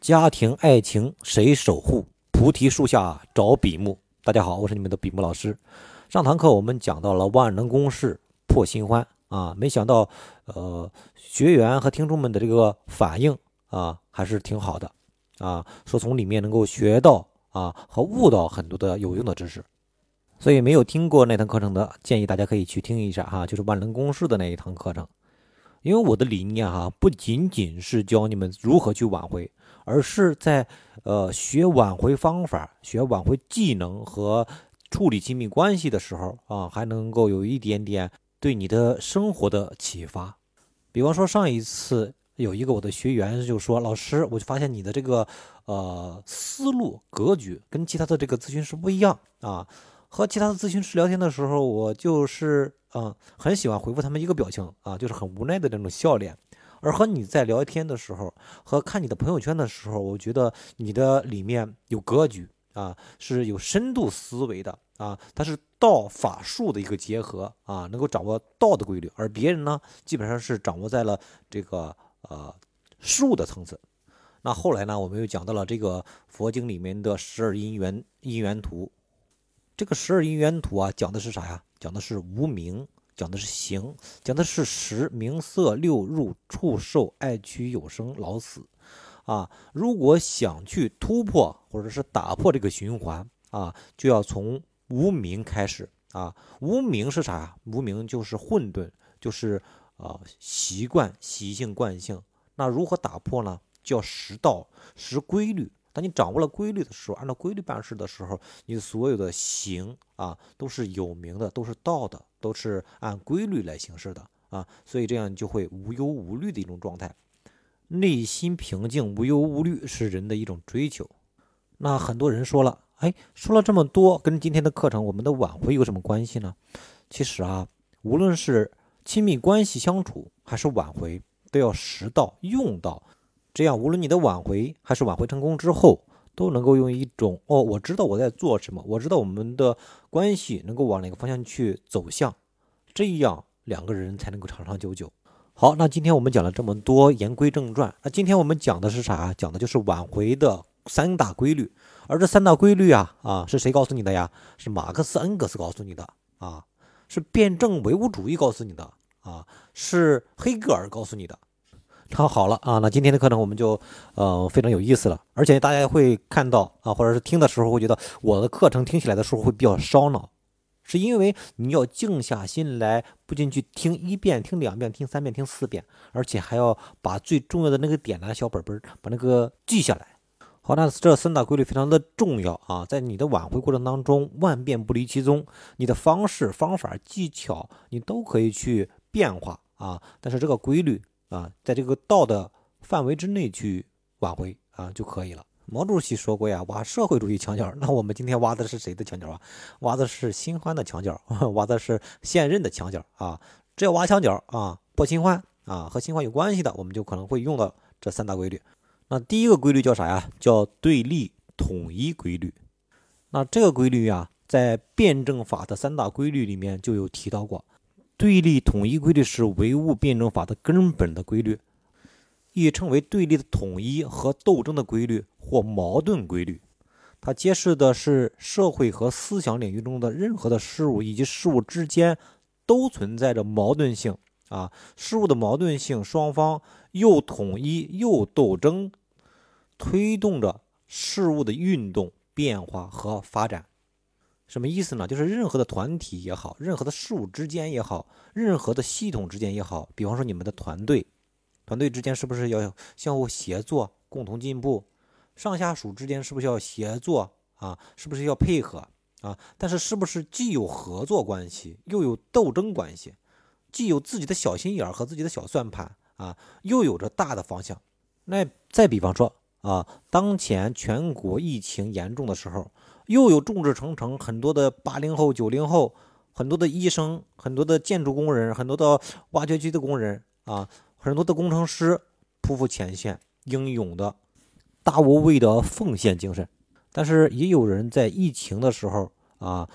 家庭爱情谁守护？菩提树下找比目。大家好，我是你们的比目老师。上堂课我们讲到了万能公式破新欢啊，没想到呃学员和听众们的这个反应啊还是挺好的啊，说从里面能够学到啊和悟到很多的有用的知识。所以没有听过那堂课程的，建议大家可以去听一下哈，就是万能公式的那一堂课程。因为我的理念哈，不仅仅是教你们如何去挽回。而是在，呃，学挽回方法、学挽回技能和处理亲密关系的时候啊，还能够有一点点对你的生活的启发。比方说，上一次有一个我的学员就说：“老师，我就发现你的这个呃思路格局跟其他的这个咨询师不一样啊。和其他的咨询师聊天的时候，我就是嗯很喜欢回复他们一个表情啊，就是很无奈的那种笑脸。”而和你在聊天的时候，和看你的朋友圈的时候，我觉得你的里面有格局啊，是有深度思维的啊，它是道法术的一个结合啊，能够掌握道的规律。而别人呢，基本上是掌握在了这个呃术的层次。那后来呢，我们又讲到了这个佛经里面的十二因缘因缘图。这个十二因缘图啊，讲的是啥呀？讲的是无名。讲的是行，讲的是识名色六入触受爱取有生老死，啊，如果想去突破或者是打破这个循环啊，就要从无名开始啊。无名是啥呀？无名就是混沌，就是啊习惯、习性、惯性。那如何打破呢？叫识道、识规律。当你掌握了规律的时候，按照规律办事的时候，你所有的行啊都是有名的，都是道的。都是按规律来行事的啊，所以这样就会无忧无虑的一种状态，内心平静、无忧无虑是人的一种追求。那很多人说了，哎，说了这么多，跟今天的课程我们的挽回有什么关系呢？其实啊，无论是亲密关系相处还是挽回，都要识到用到，这样无论你的挽回还是挽回成功之后。都能够用一种哦，我知道我在做什么，我知道我们的关系能够往哪个方向去走向，这样两个人才能够长长久久。好，那今天我们讲了这么多，言归正传。那今天我们讲的是啥？讲的就是挽回的三大规律。而这三大规律啊啊，是谁告诉你的呀？是马克思恩格斯告诉你的啊，是辩证唯物主义告诉你的啊，是黑格尔告诉你的。那好了啊，那今天的课程我们就呃非常有意思了，而且大家会看到啊，或者是听的时候会觉得我的课程听起来的时候会比较烧脑，是因为你要静下心来，不仅去听一遍、听两遍、听三遍、听四遍，而且还要把最重要的那个点拿小本本把那个记下来。好，那这三大规律非常的重要啊，在你的挽回过程当中，万变不离其宗，你的方式、方法、技巧你都可以去变化啊，但是这个规律。啊，在这个道的范围之内去挽回啊就可以了。毛主席说过呀，挖社会主义墙角。那我们今天挖的是谁的墙角啊？挖的是新欢的墙角，挖的是现任的墙角啊。只要挖墙角啊，破新欢啊，和新欢有关系的，我们就可能会用到这三大规律。那第一个规律叫啥呀？叫对立统一规律。那这个规律呀，在辩证法的三大规律里面就有提到过。对立统一规律是唯物辩证法的根本的规律，亦称为对立的统一和斗争的规律或矛盾规律。它揭示的是社会和思想领域中的任何的事物以及事物之间都存在着矛盾性啊，事物的矛盾性，双方又统一又斗争，推动着事物的运动、变化和发展。什么意思呢？就是任何的团体也好，任何的事物之间也好，任何的系统之间也好，比方说你们的团队，团队之间是不是要相互协作、共同进步？上下属之间是不是要协作啊？是不是要配合啊？但是是不是既有合作关系，又有斗争关系？既有自己的小心眼儿和自己的小算盘啊，又有着大的方向？那再比方说啊，当前全国疫情严重的时候。又有众志成城，很多的八零后、九零后，很多的医生，很多的建筑工人，很多的挖掘机的工人啊，很多的工程师匍匐前线，英勇的大无畏的奉献精神。但是也有人在疫情的时候啊，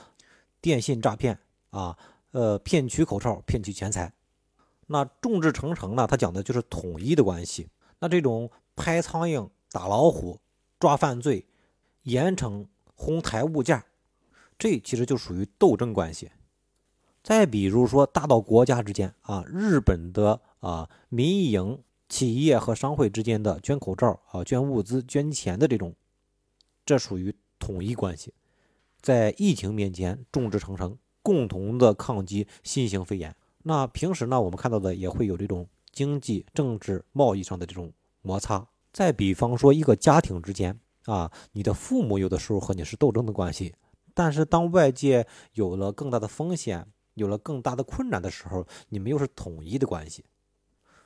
电信诈骗啊，呃，骗取口罩，骗取钱财。那众志成城呢？他讲的就是统一的关系。那这种拍苍蝇打老虎、抓犯罪、严惩哄抬物价，这其实就属于斗争关系。再比如说，大到国家之间啊，日本的啊民营企业和商会之间的捐口罩啊、捐物资、捐钱的这种，这属于统一关系，在疫情面前众志成城，共同的抗击新型肺炎。那平时呢，我们看到的也会有这种经济、政治、贸易上的这种摩擦。再比方说，一个家庭之间啊，你的父母有的时候和你是斗争的关系，但是当外界有了更大的风险，有了更大的困难的时候，你们又是统一的关系。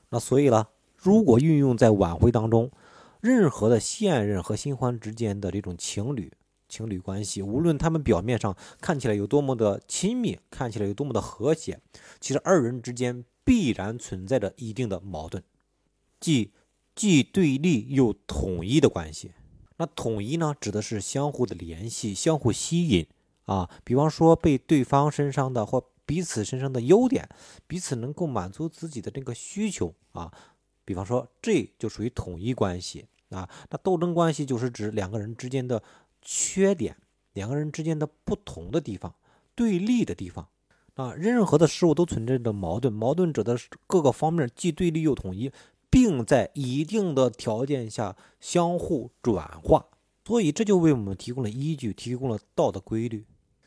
那所以呢，如果运用在挽回当中，任何的现任和新欢之间的这种情侣情侣关系，无论他们表面上看起来有多么的亲密，看起来有多么的和谐，其实二人之间必然存在着一定的矛盾，即既对立又统一的关系。那统一呢，指的是相互的联系、相互吸引啊。比方说，被对方身上的或彼此身上的优点，彼此能够满足自己的这个需求啊，比方说这就属于统一关系啊。那斗争关系就是指两个人之间的缺点，两个人之间的不同的地方，对立的地方啊。任何的事物都存在着矛盾，矛盾指的各个方面既对立又统一，并在一定的条件下相互转化。所以这就为我们提供了依据，提供了道德规律。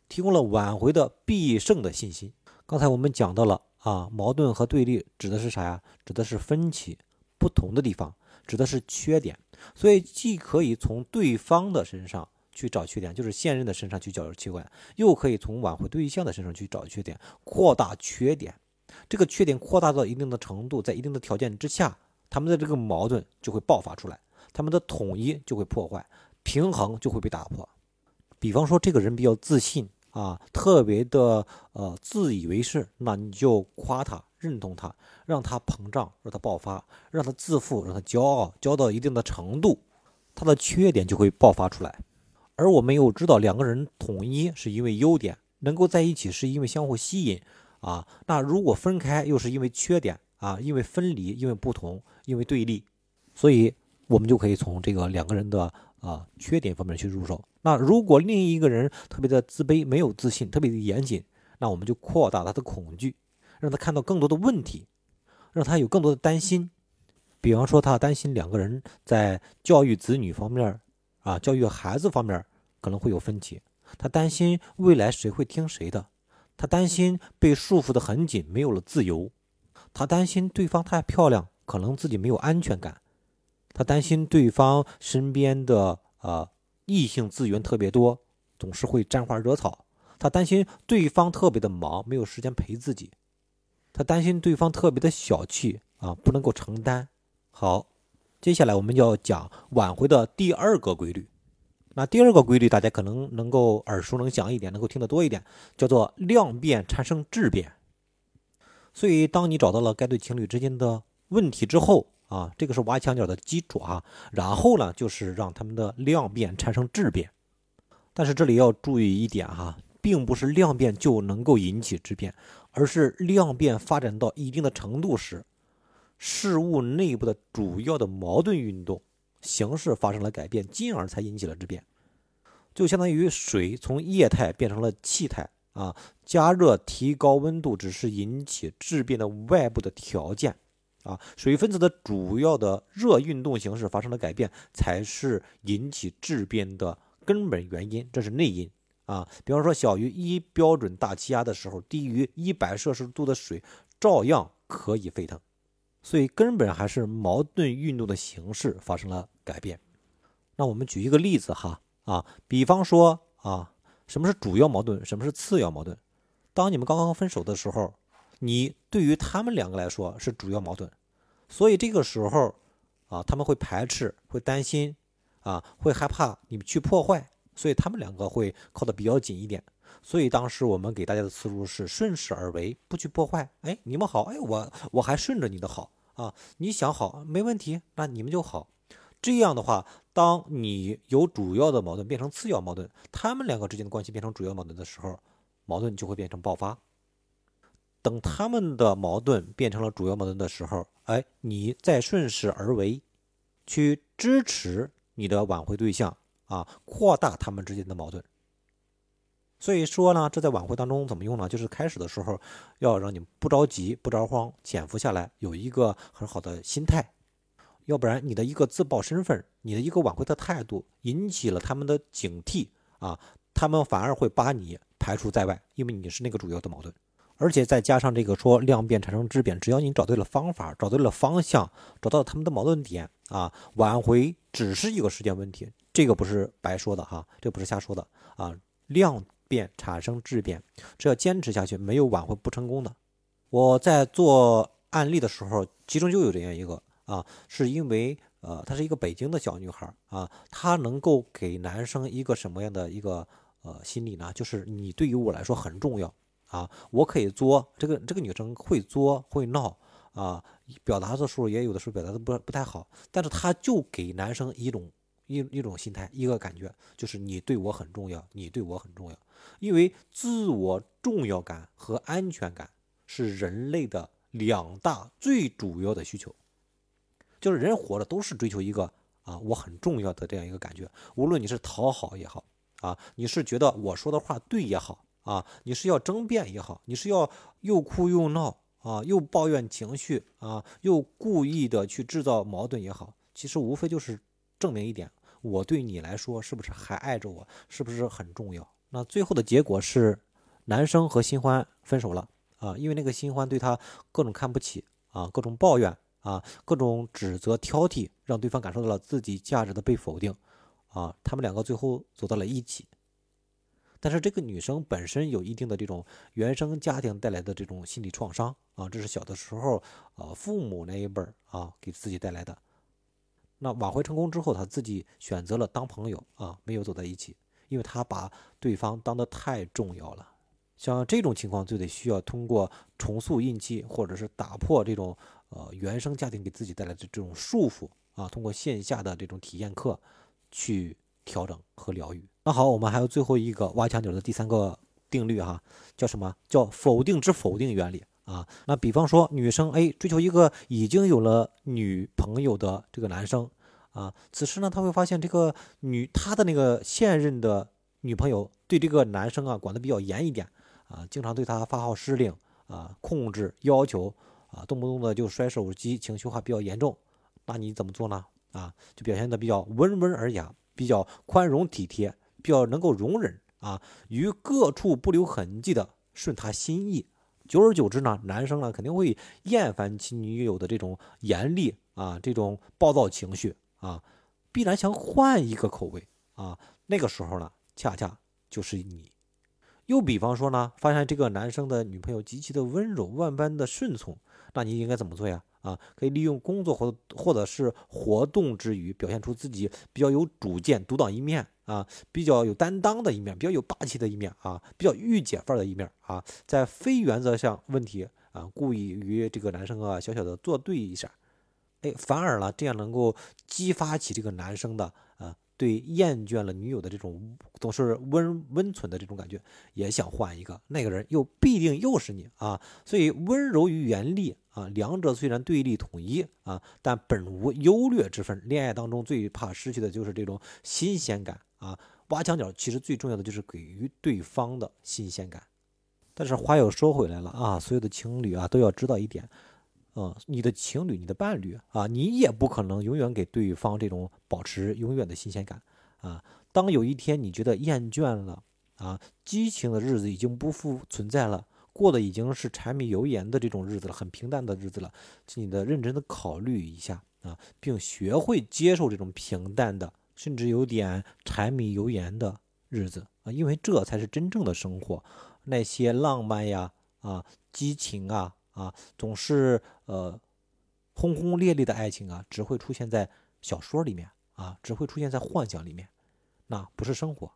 提供了挽回的必胜的信心。刚才我们讲到了啊，矛盾和对立指的是啥呀？指的是分歧、不同的地方，指的是缺点。所以既可以从对方的身上去找缺点，就是现任的身上去找缺点，又可以从挽回对象的身上去找缺点，扩大缺点。这个缺点扩大到一定的程度，在一定的条件之下，他们的这个矛盾就会爆发出来，他们的统一就会破坏，平衡就会被打破。比方说，这个人比较自信。啊，特别的呃自以为是，那你就夸他，认同他，让他膨胀，让他爆发，让他自负，让他骄傲，骄到一定的程度，他的缺点就会爆发出来。而我们又知道，两个人统一是因为优点，能够在一起是因为相互吸引啊。那如果分开，又是因为缺点啊，因为分离，因为不同，因为对立，所以我们就可以从这个两个人的。啊，缺点方面去入手。那如果另一个人特别的自卑、没有自信、特别的严谨，那我们就扩大他的恐惧，让他看到更多的问题，让他有更多的担心。比方说，他担心两个人在教育子女方面，啊，教育孩子方面可能会有分歧。他担心未来谁会听谁的，他担心被束缚的很紧，没有了自由。他担心对方太漂亮，可能自己没有安全感。他担心对方身边的呃异性资源特别多，总是会沾花惹草。他担心对方特别的忙，没有时间陪自己。他担心对方特别的小气啊，不能够承担。好，接下来我们要讲挽回的第二个规律。那第二个规律大家可能能够耳熟能详一点，能够听得多一点，叫做量变产生质变。所以，当你找到了该对情侣之间的问题之后，啊，这个是挖墙脚的基础啊，然后呢，就是让他们的量变产生质变。但是这里要注意一点哈，并不是量变就能够引起质变，而是量变发展到一定的程度时，事物内部的主要的矛盾运动形式发生了改变，进而才引起了质变。就相当于水从液态变成了气态啊，加热提高温度只是引起质变的外部的条件。啊，水分子的主要的热运动形式发生了改变，才是引起质变的根本原因，这是内因啊。比方说，小于一标准大气压的时候，低于一百摄氏度的水照样可以沸腾，所以根本还是矛盾运动的形式发生了改变。那我们举一个例子哈啊，比方说啊，什么是主要矛盾，什么是次要矛盾？当你们刚刚分手的时候。你对于他们两个来说是主要矛盾，所以这个时候啊，他们会排斥，会担心，啊，会害怕你们去破坏，所以他们两个会靠得比较紧一点。所以当时我们给大家的思路是顺势而为，不去破坏。哎，你们好，哎，我我还顺着你的好啊，你想好没问题，那你们就好。这样的话，当你由主要的矛盾变成次要矛盾，他们两个之间的关系变成主要矛盾的时候，矛盾就会变成爆发。等他们的矛盾变成了主要矛盾的时候，哎，你再顺势而为，去支持你的挽回对象啊，扩大他们之间的矛盾。所以说呢，这在挽回当中怎么用呢？就是开始的时候要让你不着急、不着慌，潜伏下来，有一个很好的心态。要不然你的一个自曝身份，你的一个挽回的态度，引起了他们的警惕啊，他们反而会把你排除在外，因为你是那个主要的矛盾。而且再加上这个说量变产生质变，只要你找对了方法，找对了方向，找到他们的矛盾点啊，挽回只是一个时间问题。这个不是白说的哈，这不是瞎说的啊，量。变产生质变，只要坚持下去，没有挽回不成功的。我在做案例的时候，其中就有这样一个啊，是因为呃，她是一个北京的小女孩啊，她能够给男生一个什么样的一个呃心理呢？就是你对于我来说很重要啊，我可以作，这个这个女生会作会闹啊，表达的时候也有的时候表达的不不太好，但是她就给男生一种。一一种心态，一个感觉，就是你对我很重要，你对我很重要，因为自我重要感和安全感是人类的两大最主要的需求。就是人活着都是追求一个啊，我很重要的这样一个感觉。无论你是讨好也好啊，你是觉得我说的话对也好啊，你是要争辩也好，你是要又哭又闹啊，又抱怨情绪啊，又故意的去制造矛盾也好，其实无非就是证明一点。我对你来说是不是还爱着我？是不是很重要？那最后的结果是，男生和新欢分手了啊，因为那个新欢对他各种看不起啊，各种抱怨啊，各种指责挑剔，让对方感受到了自己价值的被否定啊。他们两个最后走到了一起，但是这个女生本身有一定的这种原生家庭带来的这种心理创伤啊，这是小的时候啊父母那一辈儿啊给自己带来的。那挽回成功之后，他自己选择了当朋友啊，没有走在一起，因为他把对方当得太重要了。像这种情况，就得需要通过重塑印记，或者是打破这种呃原生家庭给自己带来的这种束缚啊，通过线下的这种体验课去调整和疗愈。那好，我们还有最后一个挖墙脚的第三个定律哈，叫什么叫否定之否定原理？啊，那比方说女生 A 追求一个已经有了女朋友的这个男生啊，此时呢，他会发现这个女他的那个现任的女朋友对这个男生啊管得比较严一点啊，经常对他发号施令啊，控制要求啊，动不动的就摔手机，情绪化比较严重。那你怎么做呢？啊，就表现的比较温文尔雅，比较宽容体贴，比较能够容忍啊，于各处不留痕迹的顺他心意。久而久之呢，男生呢肯定会厌烦其女友的这种严厉啊，这种暴躁情绪啊，必然想换一个口味啊。那个时候呢，恰恰就是你。又比方说呢，发现这个男生的女朋友极其的温柔，万般的顺从，那你应该怎么做呀？啊，可以利用工作或或者是活动之余，表现出自己比较有主见、独当一面。啊，比较有担当的一面，比较有霸气的一面啊，比较御姐范儿的一面啊，在非原则上问题啊，故意与这个男生啊小小的作对一下，哎，反而呢，这样能够激发起这个男生的，对厌倦了女友的这种总是温温存的这种感觉，也想换一个，那个人又必定又是你啊，所以温柔与严厉。啊，两者虽然对立统一啊，但本无优劣之分。恋爱当中最怕失去的就是这种新鲜感啊！挖墙脚其实最重要的就是给予对方的新鲜感。但是话又说回来了啊，所有的情侣啊都要知道一点，嗯，你的情侣、你的伴侣啊，你也不可能永远给对方这种保持永远的新鲜感啊。当有一天你觉得厌倦了啊，激情的日子已经不复存在了。过的已经是柴米油盐的这种日子了，很平淡的日子了，请你的认真的考虑一下啊，并学会接受这种平淡的，甚至有点柴米油盐的日子啊，因为这才是真正的生活。那些浪漫呀、啊激情啊、啊总是呃轰轰烈烈的爱情啊，只会出现在小说里面啊，只会出现在幻想里面，那不是生活。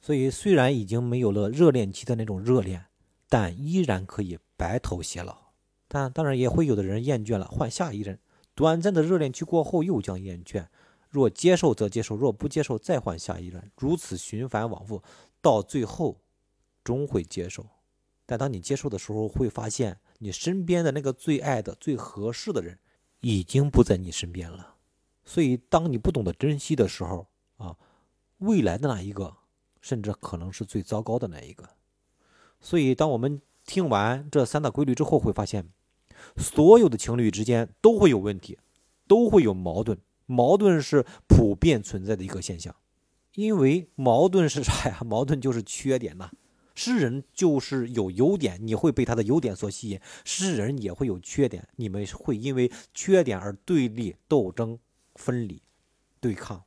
所以虽然已经没有了热恋期的那种热恋。但依然可以白头偕老，但当然也会有的人厌倦了，换下一任。短暂的热恋期过后又将厌倦，若接受则接受，若不接受再换下一任，如此循环往复，到最后终会接受。但当你接受的时候，会发现你身边的那个最爱的、最合适的人已经不在你身边了。所以，当你不懂得珍惜的时候啊，未来的那一个，甚至可能是最糟糕的那一个。所以，当我们听完这三大规律之后，会发现，所有的情侣之间都会有问题，都会有矛盾。矛盾是普遍存在的一个现象，因为矛盾是啥呀？矛盾就是缺点呐。诗人就是有优点，你会被他的优点所吸引；诗人也会有缺点，你们会因为缺点而对立、斗争、分离、对抗。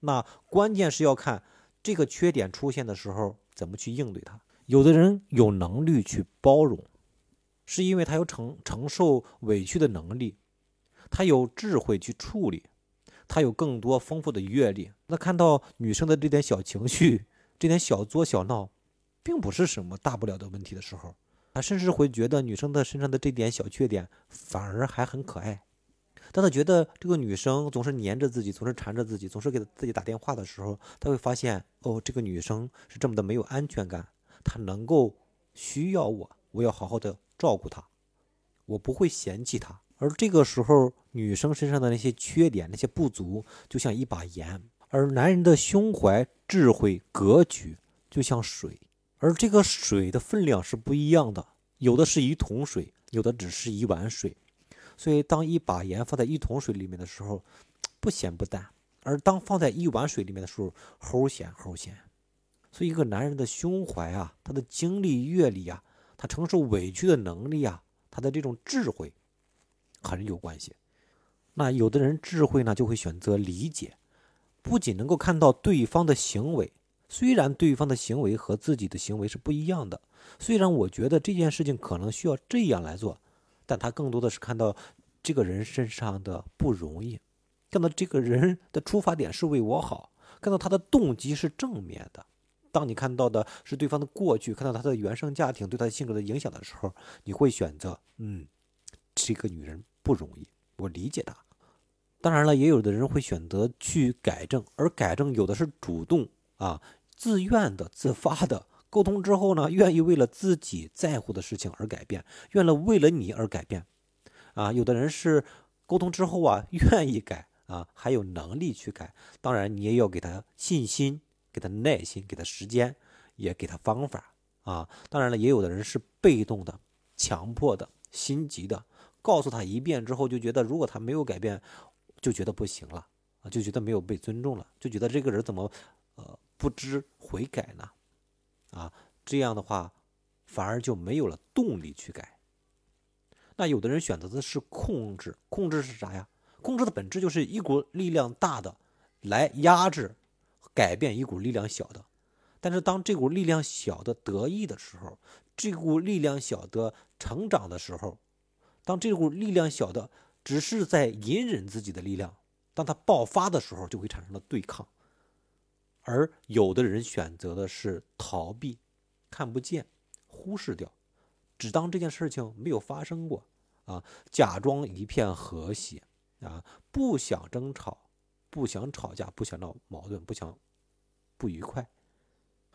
那关键是要看这个缺点出现的时候怎么去应对它。有的人有能力去包容，是因为他有承承受委屈的能力，他有智慧去处理，他有更多丰富的阅历。那看到女生的这点小情绪，这点小作小闹。并不是什么大不了的问题的时候，他甚至会觉得女生的身上的这点小缺点反而还很可爱。当他觉得这个女生总是黏着自己，总是缠着自己，总是给自己打电话的时候，他会发现哦，这个女生是这么的没有安全感。她能够需要我，我要好好的照顾她，我不会嫌弃她。而这个时候，女生身上的那些缺点、那些不足，就像一把盐；而男人的胸怀、智慧、格局，就像水。而这个水的分量是不一样的，有的是一桶水，有的只是一碗水。所以，当一把盐放在一桶水里面的时候，不咸不淡；而当放在一碗水里面的时候，齁咸齁咸。所以，一个男人的胸怀啊，他的经历阅历啊，他承受委屈的能力啊，他的这种智慧，很有关系。那有的人智慧呢，就会选择理解，不仅能够看到对方的行为。虽然对方的行为和自己的行为是不一样的，虽然我觉得这件事情可能需要这样来做，但他更多的是看到这个人身上的不容易，看到这个人的出发点是为我好，看到他的动机是正面的。当你看到的是对方的过去，看到他的原生家庭对他的性格的影响的时候，你会选择，嗯，这个女人不容易，我理解她。当然了，也有的人会选择去改正，而改正有的是主动啊。自愿的、自发的沟通之后呢，愿意为了自己在乎的事情而改变，愿了为了你而改变，啊，有的人是沟通之后啊，愿意改啊，还有能力去改。当然，你也要给他信心，给他耐心，给他时间，也给他方法啊。当然了，也有的人是被动的、强迫的、心急的，告诉他一遍之后，就觉得如果他没有改变，就觉得不行了，就觉得没有被尊重了，就觉得这个人怎么，呃。不知悔改呢，啊，这样的话反而就没有了动力去改。那有的人选择的是控制，控制是啥呀？控制的本质就是一股力量大的来压制、改变一股力量小的。但是当这股力量小的得意的时候，这股力量小的成长的时候，当这股力量小的只是在隐忍自己的力量，当它爆发的时候，就会产生了对抗。而有的人选择的是逃避，看不见，忽视掉，只当这件事情没有发生过啊，假装一片和谐啊，不想争吵，不想吵架，不想闹矛盾，不想不愉快。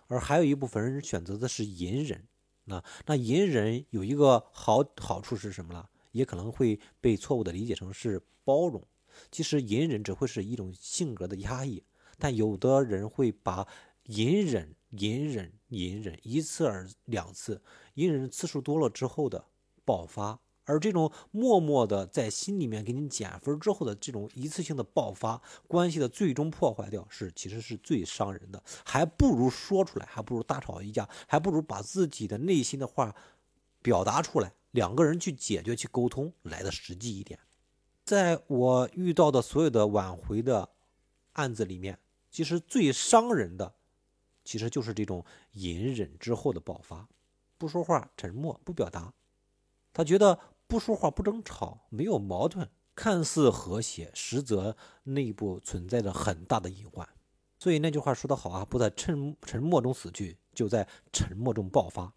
而还有一部分人选择的是隐忍，那那隐忍有一个好好处是什么呢？也可能会被错误的理解成是包容，其实隐忍只会是一种性格的压抑。但有的人会把隐忍、隐忍、隐忍一次而两次，隐忍次数多了之后的爆发，而这种默默的在心里面给你减分之后的这种一次性的爆发，关系的最终破坏掉，是其实是最伤人的，还不如说出来，还不如大吵一架，还不如把自己的内心的话表达出来，两个人去解决、去沟通来的实际一点。在我遇到的所有的挽回的案子里面。其实最伤人的，其实就是这种隐忍之后的爆发，不说话、沉默、不表达。他觉得不说话、不争吵、没有矛盾，看似和谐，实则内部存在着很大的隐患。所以那句话说得好啊，不在沉沉默中死去，就在沉默中爆发。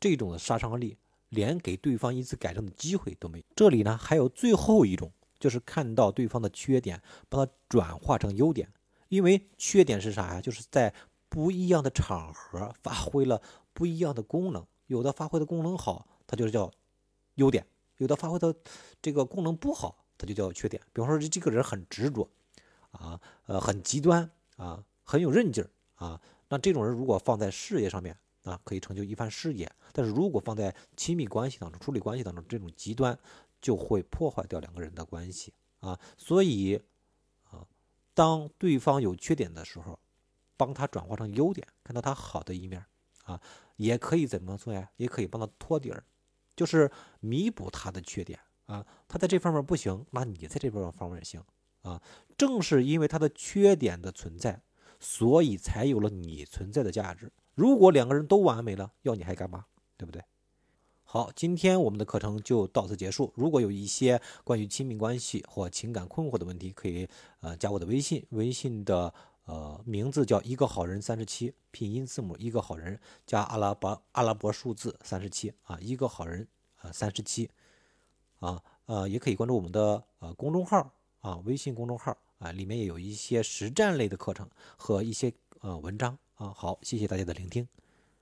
这种的杀伤力，连给对方一次改正的机会都没有。这里呢，还有最后一种，就是看到对方的缺点，把它转化成优点。因为缺点是啥呀？就是在不一样的场合发挥了不一样的功能，有的发挥的功能好，它就是叫优点；有的发挥的这个功能不好，它就叫缺点。比方说，这个人很执着啊，呃，很极端啊，很有韧劲儿啊，那这种人如果放在事业上面啊，可以成就一番事业；但是如果放在亲密关系当中、处理关系当中，这种极端就会破坏掉两个人的关系啊。所以，当对方有缺点的时候，帮他转化成优点，看到他好的一面啊，也可以怎么做呀？也可以帮他托底儿，就是弥补他的缺点啊。他在这方面不行，那你在这边方面行啊。正是因为他的缺点的存在，所以才有了你存在的价值。如果两个人都完美了，要你还干嘛？对不对？好，今天我们的课程就到此结束。如果有一些关于亲密关系或情感困惑的问题，可以呃加我的微信，微信的。呃，名字叫一个好人三十七，拼音字母一个好人加阿拉伯阿拉伯数字三十七啊，一个好人啊三十七啊呃，也可以关注我们的呃公众号啊，微信公众号啊，里面也有一些实战类的课程和一些呃文章啊。好，谢谢大家的聆听。